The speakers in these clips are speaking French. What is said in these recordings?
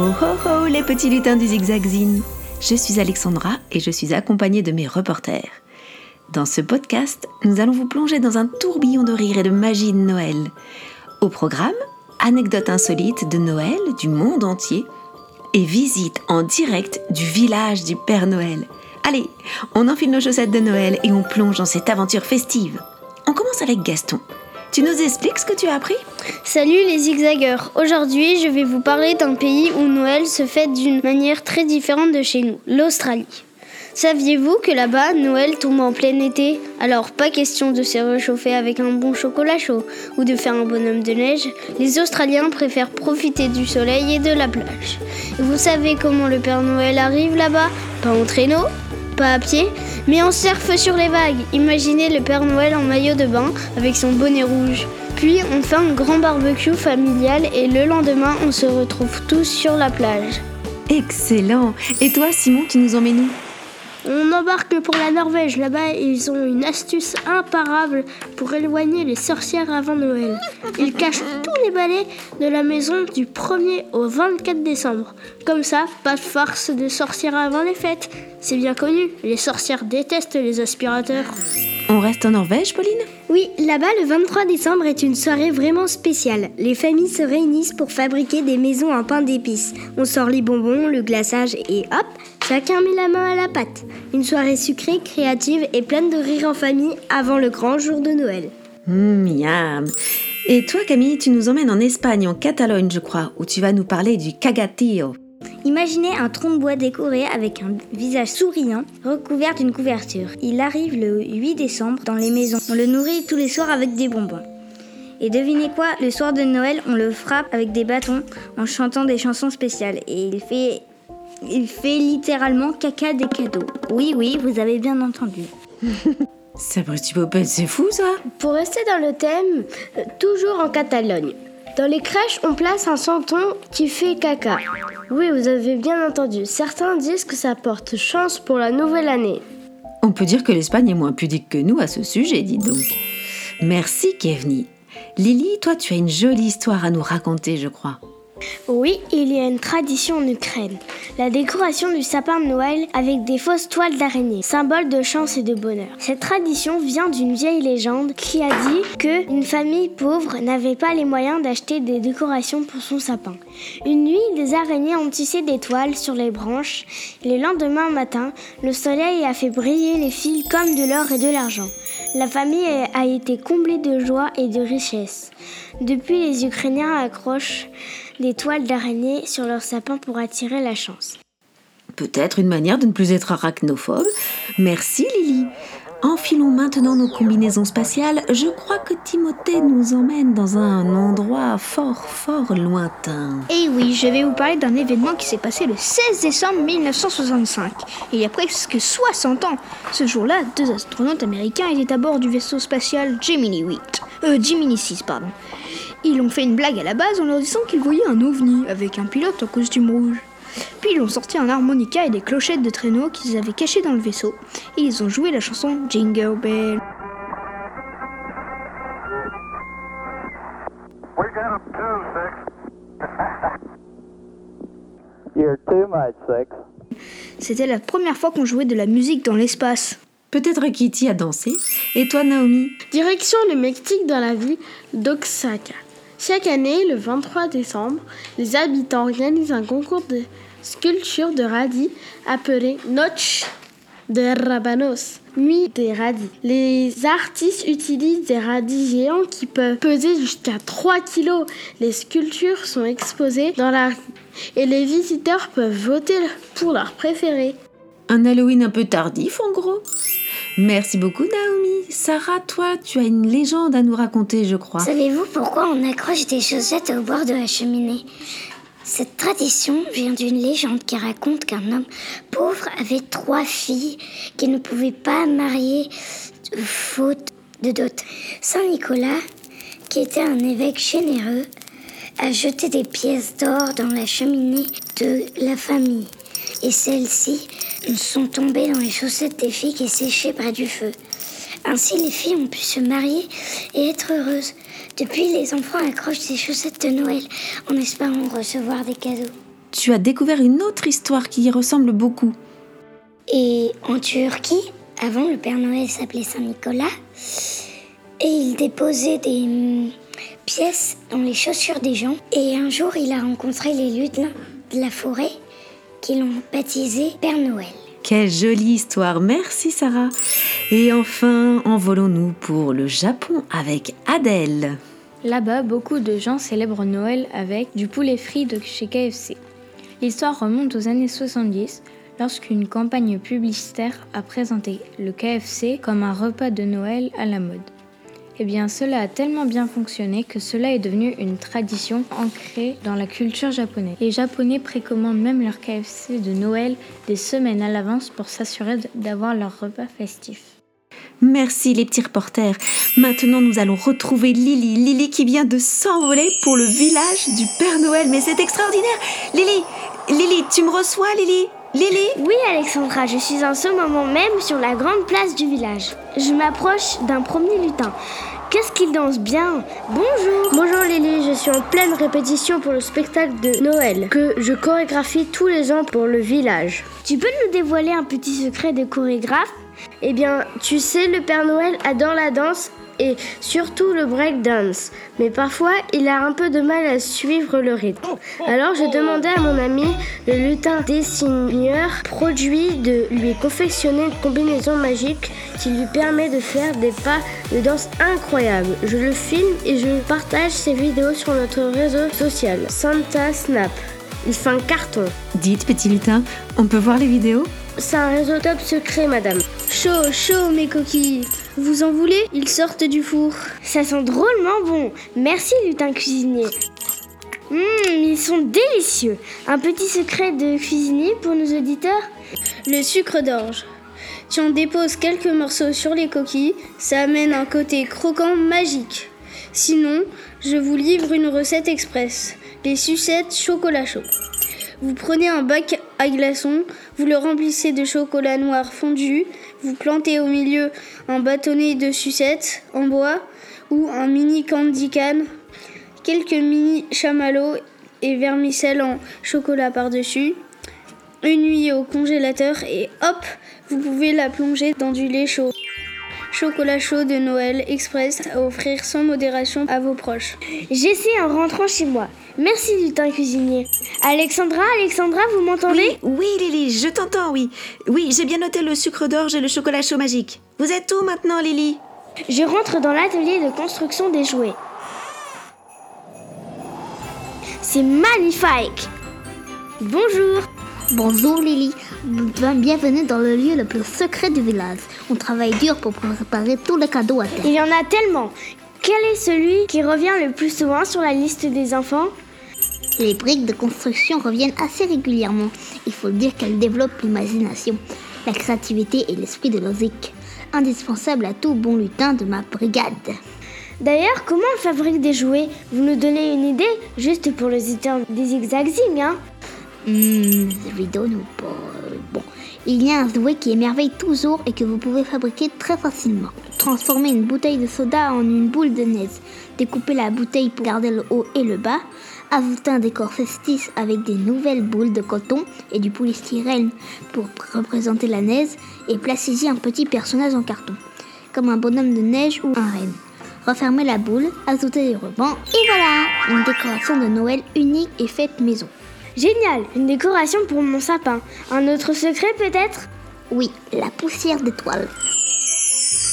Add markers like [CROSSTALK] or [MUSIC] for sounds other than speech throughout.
Ho ho les petits lutins du zigzagzine Je suis Alexandra et je suis accompagnée de mes reporters. Dans ce podcast, nous allons vous plonger dans un tourbillon de rire et de magie de Noël. Au programme, anecdotes insolites de Noël du monde entier et visite en direct du village du Père Noël. Allez, on enfile nos chaussettes de Noël et on plonge dans cette aventure festive. On commence avec Gaston. Tu nous expliques ce que tu as appris Salut les zigzaggeurs. Aujourd'hui, je vais vous parler d'un pays où Noël se fête d'une manière très différente de chez nous, l'Australie. Saviez-vous que là-bas, Noël tombe en plein été? Alors, pas question de se réchauffer avec un bon chocolat chaud ou de faire un bonhomme de neige. Les Australiens préfèrent profiter du soleil et de la plage. Et vous savez comment le Père Noël arrive là-bas? Pas en traîneau pas à pied, mais en surfe sur les vagues. Imaginez le Père Noël en maillot de bain avec son bonnet rouge. Puis on fait un grand barbecue familial et le lendemain on se retrouve tous sur la plage. Excellent Et toi Simon, tu nous emmènes on embarque pour la Norvège. Là-bas, ils ont une astuce imparable pour éloigner les sorcières avant Noël. Ils cachent tous les balais de la maison du 1er au 24 décembre. Comme ça, pas de farce de sorcières avant les fêtes. C'est bien connu, les sorcières détestent les aspirateurs. On reste en Norvège, Pauline? Oui, là-bas, le 23 décembre est une soirée vraiment spéciale. Les familles se réunissent pour fabriquer des maisons en pain d'épices. On sort les bonbons, le glaçage et hop, chacun met la main à la pâte. Une soirée sucrée, créative et pleine de rire en famille avant le grand jour de Noël. Mmh, miam Et toi, Camille, tu nous emmènes en Espagne, en Catalogne, je crois, où tu vas nous parler du cagatillo. Imaginez un tronc de bois décoré avec un visage souriant, recouvert d'une couverture. Il arrive le 8 décembre dans les maisons. On le nourrit tous les soirs avec des bonbons. Et devinez quoi, le soir de Noël, on le frappe avec des bâtons en chantant des chansons spéciales. Et il fait, il fait littéralement caca des cadeaux. Oui, oui, vous avez bien entendu. [LAUGHS] Sapristi Popette, c'est fou ça Pour rester dans le thème, euh, toujours en Catalogne. Dans les crèches, on place un santon qui fait caca. Oui, vous avez bien entendu. Certains disent que ça porte chance pour la nouvelle année. On peut dire que l'Espagne est moins pudique que nous à ce sujet, dis donc. Merci, Kevni. Lily, toi, tu as une jolie histoire à nous raconter, je crois. Oui, il y a une tradition en Ukraine. La décoration du sapin de Noël avec des fausses toiles d'araignée, symbole de chance et de bonheur. Cette tradition vient d'une vieille légende qui a dit que une famille pauvre n'avait pas les moyens d'acheter des décorations pour son sapin. Une nuit, des araignées ont tissé des toiles sur les branches. Le lendemain matin, le soleil a fait briller les fils comme de l'or et de l'argent. La famille a été comblée de joie et de richesse. Depuis, les Ukrainiens accrochent des toiles d'araignée sur leur sapin pour attirer la chance. Peut-être une manière de ne plus être arachnophobe. Merci Lily. Enfilons maintenant nos combinaisons spatiales. Je crois que Timothée nous emmène dans un endroit fort, fort lointain. Eh oui, je vais vous parler d'un événement qui s'est passé le 16 décembre 1965, il y a presque 60 ans. Ce jour-là, deux astronautes américains étaient à bord du vaisseau spatial Gemini 8. Euh, Gemini 6, pardon. Ils ont fait une blague à la base en leur disant qu'ils voyaient un ovni avec un pilote en costume rouge. Puis ils ont sorti un harmonica et des clochettes de traîneau qu'ils avaient cachées dans le vaisseau et ils ont joué la chanson Jingle Bell. [LAUGHS] C'était la première fois qu'on jouait de la musique dans l'espace. Peut-être Kitty a dansé. Et toi, Naomi? Direction le Mexique dans la ville d'Oaxaca. Chaque année, le 23 décembre, les habitants organisent un concours de sculpture de radis appelé Noche de Rabanos, Nuit des radis. Les artistes utilisent des radis géants qui peuvent peser jusqu'à 3 kilos. Les sculptures sont exposées dans la et les visiteurs peuvent voter pour leur préféré. Un Halloween un peu tardif en gros? Merci beaucoup Naomi. Sarah, toi, tu as une légende à nous raconter, je crois. Savez-vous pourquoi on accroche des chaussettes au bord de la cheminée? Cette tradition vient d'une légende qui raconte qu'un homme pauvre avait trois filles qu'il ne pouvait pas marier faute de dot. Saint Nicolas, qui était un évêque généreux, a jeté des pièces d'or dans la cheminée de la famille. Et celles-ci sont tombées dans les chaussettes des filles qui séchaient près du feu. Ainsi, les filles ont pu se marier et être heureuses. Depuis, les enfants accrochent ces chaussettes de Noël en espérant recevoir des cadeaux. tu as découvert une autre histoire qui y ressemble beaucoup. Et en Turquie, avant, le Père Noël s'appelait Saint-Nicolas. Et il déposait des hum, pièces dans les chaussures des gens. Et un jour, il a rencontré les lieutenants de la forêt qui l'ont baptisé Père Noël. Quelle jolie histoire, merci Sarah. Et enfin, envolons-nous pour le Japon avec Adèle. Là-bas, beaucoup de gens célèbrent Noël avec du poulet frit de chez KFC. L'histoire remonte aux années 70 lorsqu'une campagne publicitaire a présenté le KFC comme un repas de Noël à la mode. Eh bien, cela a tellement bien fonctionné que cela est devenu une tradition ancrée dans la culture japonaise. Les Japonais précommandent même leur KFC de Noël des semaines à l'avance pour s'assurer d'avoir leur repas festif. Merci les petits reporters. Maintenant, nous allons retrouver Lily. Lily qui vient de s'envoler pour le village du Père Noël. Mais c'est extraordinaire. Lily, Lily, tu me reçois, Lily? Lily? Oui, Alexandra, je suis en ce moment même sur la grande place du village. Je m'approche d'un premier lutin. Qu'est-ce qu'il danse bien Bonjour. Bonjour Lily, je suis en pleine répétition pour le spectacle de Noël que je chorégraphie tous les ans pour le village. Tu peux nous dévoiler un petit secret des chorégraphes Eh bien, tu sais, le Père Noël adore la danse et surtout le break dance. Mais parfois, il a un peu de mal à suivre le rythme. Alors, je demandais à mon ami, le lutin dessineur, produit de lui confectionner une combinaison magique qui lui permet de faire des pas de danse incroyables. Je le filme et je partage ces vidéos sur notre réseau social, Santa Snap. Il fait un carton. Dites, petit lutin, on peut voir les vidéos? C'est un réseau top secret, madame. Chaud, chaud, mes coquilles. Vous en voulez? Ils sortent du four. Ça sent drôlement bon. Merci, lutin cuisinier. Hum, ils sont délicieux. Un petit secret de cuisinier pour nos auditeurs? Le sucre d'orge. Tu en déposes quelques morceaux sur les coquilles, ça amène un côté croquant magique. Sinon, je vous livre une recette express les sucettes chocolat chaud. Vous prenez un bac à glaçons, vous le remplissez de chocolat noir fondu, vous plantez au milieu un bâtonnet de sucettes en bois ou un mini candy can, quelques mini chamallows et vermicelle en chocolat par-dessus, une nuit au congélateur et hop, vous pouvez la plonger dans du lait chaud. Chocolat chaud de Noël Express à offrir sans modération à vos proches. J'essaie en rentrant chez moi. Merci lutin cuisinier. Alexandra, Alexandra, vous m'entendez? Oui, oui Lily, je t'entends, oui. Oui, j'ai bien noté le sucre d'orge et le chocolat chaud magique. Vous êtes où maintenant, Lily? Je rentre dans l'atelier de construction des jouets. C'est magnifique Bonjour Bonjour Lily, bienvenue dans le lieu le plus secret du village. On travaille dur pour préparer tous les cadeaux à terre. Il y en a tellement. Quel est celui qui revient le plus souvent sur la liste des enfants? Les briques de construction reviennent assez régulièrement. Il faut dire qu'elles développent l'imagination, la créativité et l'esprit de logique, indispensable à tout bon lutin de ma brigade. D'ailleurs, comment on fabrique des jouets? Vous nous donnez une idée Juste pour les éditeurs des zigzagzing, hein? Hum, je donne pas. Il y a un jouet qui émerveille toujours et que vous pouvez fabriquer très facilement. Transformer une bouteille de soda en une boule de neige. Découper la bouteille pour garder le haut et le bas. Ajouter un décor festif avec des nouvelles boules de coton et du polystyrène pour représenter la neige. Et placer un petit personnage en carton, comme un bonhomme de neige ou un renne. Refermer la boule, ajouter des rubans et voilà Une décoration de Noël unique et faite maison. Génial Une décoration pour mon sapin. Un autre secret peut-être? Oui, la poussière d'étoiles.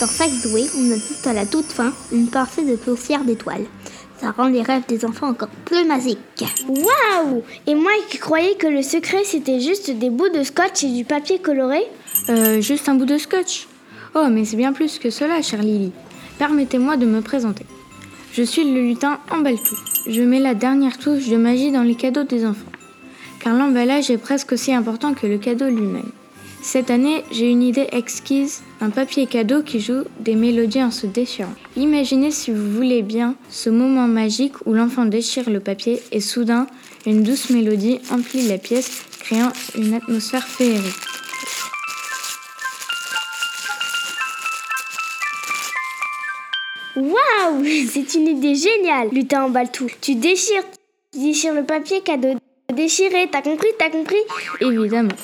Dans chaque jouet, on ajoute à la toute fin une partie de poussière d'étoiles. Ça rend les rêves des enfants encore plus magiques. Waouh Et moi qui croyais que le secret c'était juste des bouts de scotch et du papier coloré? Euh, juste un bout de scotch Oh, mais c'est bien plus que cela, chère Lily. Permettez-moi de me présenter. Je suis le lutin Embaltou. Je mets la dernière touche de magie dans les cadeaux des enfants car l'emballage est presque aussi important que le cadeau lui-même. Cette année, j'ai une idée exquise, un papier cadeau qui joue des mélodies en se déchirant. Imaginez si vous voulez bien ce moment magique où l'enfant déchire le papier et soudain, une douce mélodie emplit la pièce, créant une atmosphère féerique. Waouh [LAUGHS] C'est une idée géniale, lutin en tout. Tu déchires, tu déchires le papier cadeau déchiré. T'as compris T'as compris? Évidemment.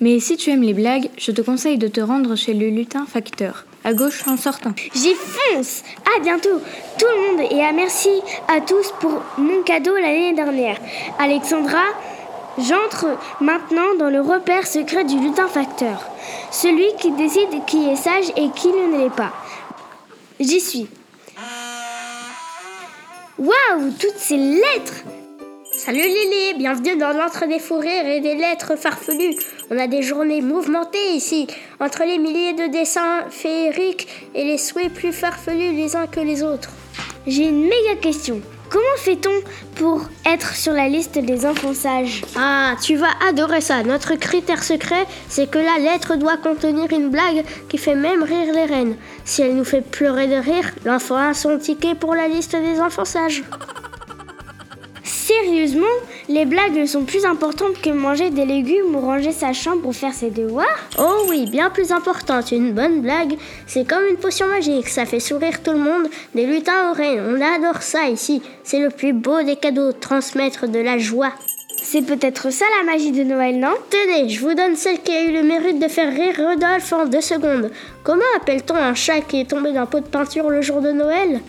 Mais si tu aimes les blagues, je te conseille de te rendre chez le lutin facteur, à gauche en sortant. J'y fonce À bientôt tout le monde et à merci à tous pour mon cadeau l'année dernière. Alexandra, j'entre maintenant dans le repère secret du lutin facteur. Celui qui décide qui est sage et qui ne l'est pas. J'y suis. Waouh, toutes ces lettres Salut Lily, bienvenue dans l'entre des fous rires et des lettres farfelues. On a des journées mouvementées ici, entre les milliers de dessins féeriques et les souhaits plus farfelus les uns que les autres. J'ai une méga question. Comment fait-on pour être sur la liste des enfants sages Ah, tu vas adorer ça. Notre critère secret, c'est que la lettre doit contenir une blague qui fait même rire les reines. Si elle nous fait pleurer de rire, l'enfant a son ticket pour la liste des enfants sages. Sérieusement, les blagues sont plus importantes que manger des légumes ou ranger sa chambre pour faire ses devoirs Oh oui, bien plus importante. Une bonne blague, c'est comme une potion magique. Ça fait sourire tout le monde, des lutins aux reines. On adore ça ici. C'est le plus beau des cadeaux, transmettre de la joie. C'est peut-être ça la magie de Noël, non? Tenez, je vous donne celle qui a eu le mérite de faire rire Rodolphe en deux secondes. Comment appelle-t-on un chat qui est tombé d'un pot de peinture le jour de Noël?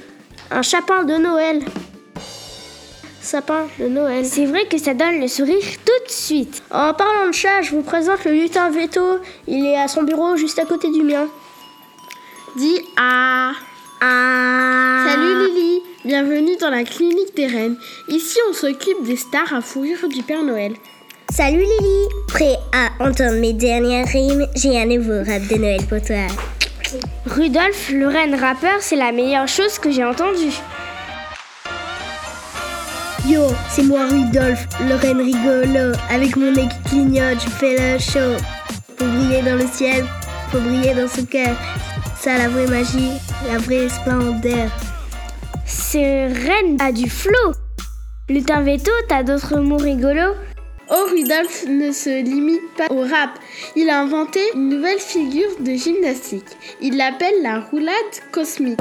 Un chapin de Noël sapin de Noël. C'est vrai que ça donne le sourire tout de suite. En parlant de chat, je vous présente le lutin Veto. Il est à son bureau juste à côté du mien. Dis ah. Ah. Salut Lily, bienvenue dans la clinique des reines. Ici, on s'occupe des stars à fourrure du Père Noël. Salut Lily, prêt à entendre mes dernières rimes J'ai un nouveau rap de Noël pour toi. Rudolph, le reine rappeur, c'est la meilleure chose que j'ai entendue. Yo, c'est moi Rudolph, le reine rigolo. Avec mon nez qui clignote, je fais le show. Pour briller dans le ciel, faut briller dans son cœur. Ça, la vraie magie, la vraie splendeur. Ce reine a du flow. Lutin Veto, t'as d'autres mots rigolos? Oh, Rudolph ne se limite pas au rap. Il a inventé une nouvelle figure de gymnastique. Il l'appelle la roulade cosmique.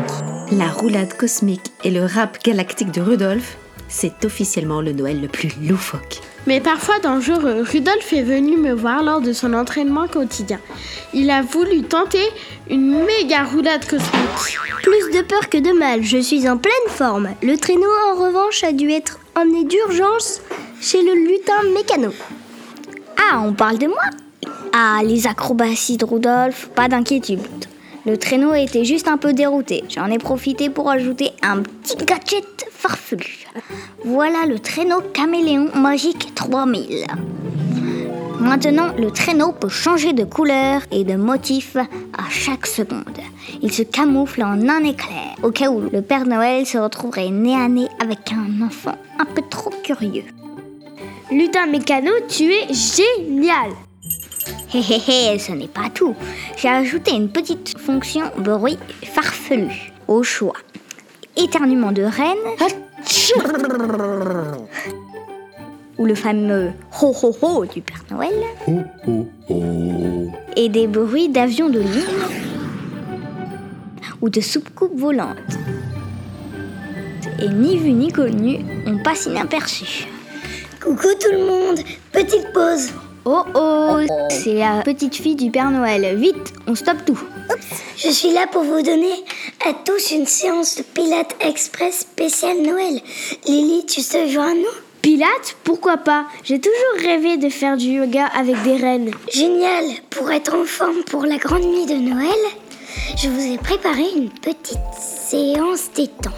La roulade cosmique et le rap galactique de Rudolph, c'est officiellement le Noël le plus loufoque. Mais parfois dangereux, Rudolph est venu me voir lors de son entraînement quotidien. Il a voulu tenter une méga roulade cosmique. Plus de peur que de mal, je suis en pleine forme. Le traîneau, en revanche, a dû être emmené d'urgence chez le lutin mécano. Ah, on parle de moi? Ah, les acrobaties de Rudolph, pas d'inquiétude. Le traîneau était juste un peu dérouté. J'en ai profité pour ajouter un petit gadget farfelu. Voilà le traîneau caméléon magique 3000. Maintenant, le traîneau peut changer de couleur et de motif à chaque seconde. Il se camoufle en un éclair, au cas où le Père Noël se retrouverait nez à nez avec un enfant un peu trop curieux. Lutin Mécano, tu es génial Hé hé hé, ce n'est pas tout. J'ai ajouté une petite fonction bruit farfelu au choix. Éternuement de reine. Ou le fameux ho ho ho du Père Noël. Et des bruits d'avions de ligne. Ou de soupe-coupe volante. Et ni vu ni connu, on passe inaperçu. Coucou tout le monde, petite pause. Oh oh, c'est la petite fille du Père Noël. Vite, on stoppe tout. Je suis là pour vous donner à tous une séance de Pilates Express spécial Noël. Lily, tu te joins à nous? Pilates Pourquoi pas? J'ai toujours rêvé de faire du yoga avec des reines. Génial Pour être en forme pour la grande nuit de Noël, je vous ai préparé une petite séance détente.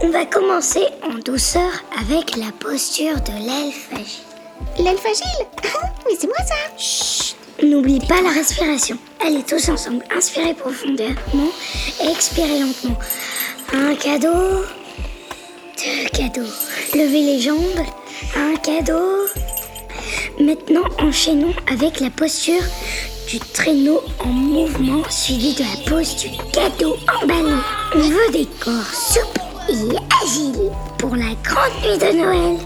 On va commencer en douceur avec la posture de l'elfe agile. L'elfe agile [LAUGHS] Mais c'est moi ça Chut N'oublie pas la respiration. Allez tous ensemble, inspirez profondément expirez lentement. Un cadeau, deux cadeaux. Levez les jambes, un cadeau. Maintenant, enchaînons avec la posture du traîneau en mouvement suivi de la pose du cadeau emballé. On veut des corps souples et agiles pour la grande nuit de Noël.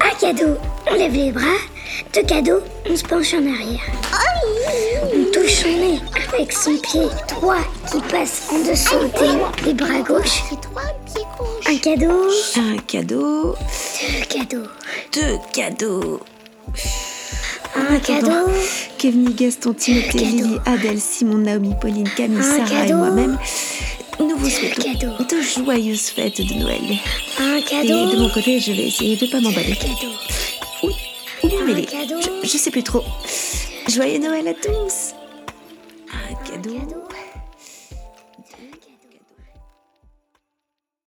Un cadeau, on lève les bras. Deux cadeaux, on se penche en arrière. On touche son nez avec son pied droit qui passe en dessous des, des bras gauches. Un cadeau. Un cadeau. Deux cadeaux. Deux cadeaux. Un cadeau. Kevin, Gaston, Timothée, Lily, Adèle, Simon, Naomi, Pauline, Camille, Sarah et cadeau. moi-même, nous vous souhaitons cadeau. de joyeuses fêtes de Noël. Un Et cadeau. de mon côté, je vais essayer de pas m'emballer. Cadeau. Ou bien Un cadeau. Je, je sais plus trop. Joyeux Noël à tous. Un cadeau. Cadeau.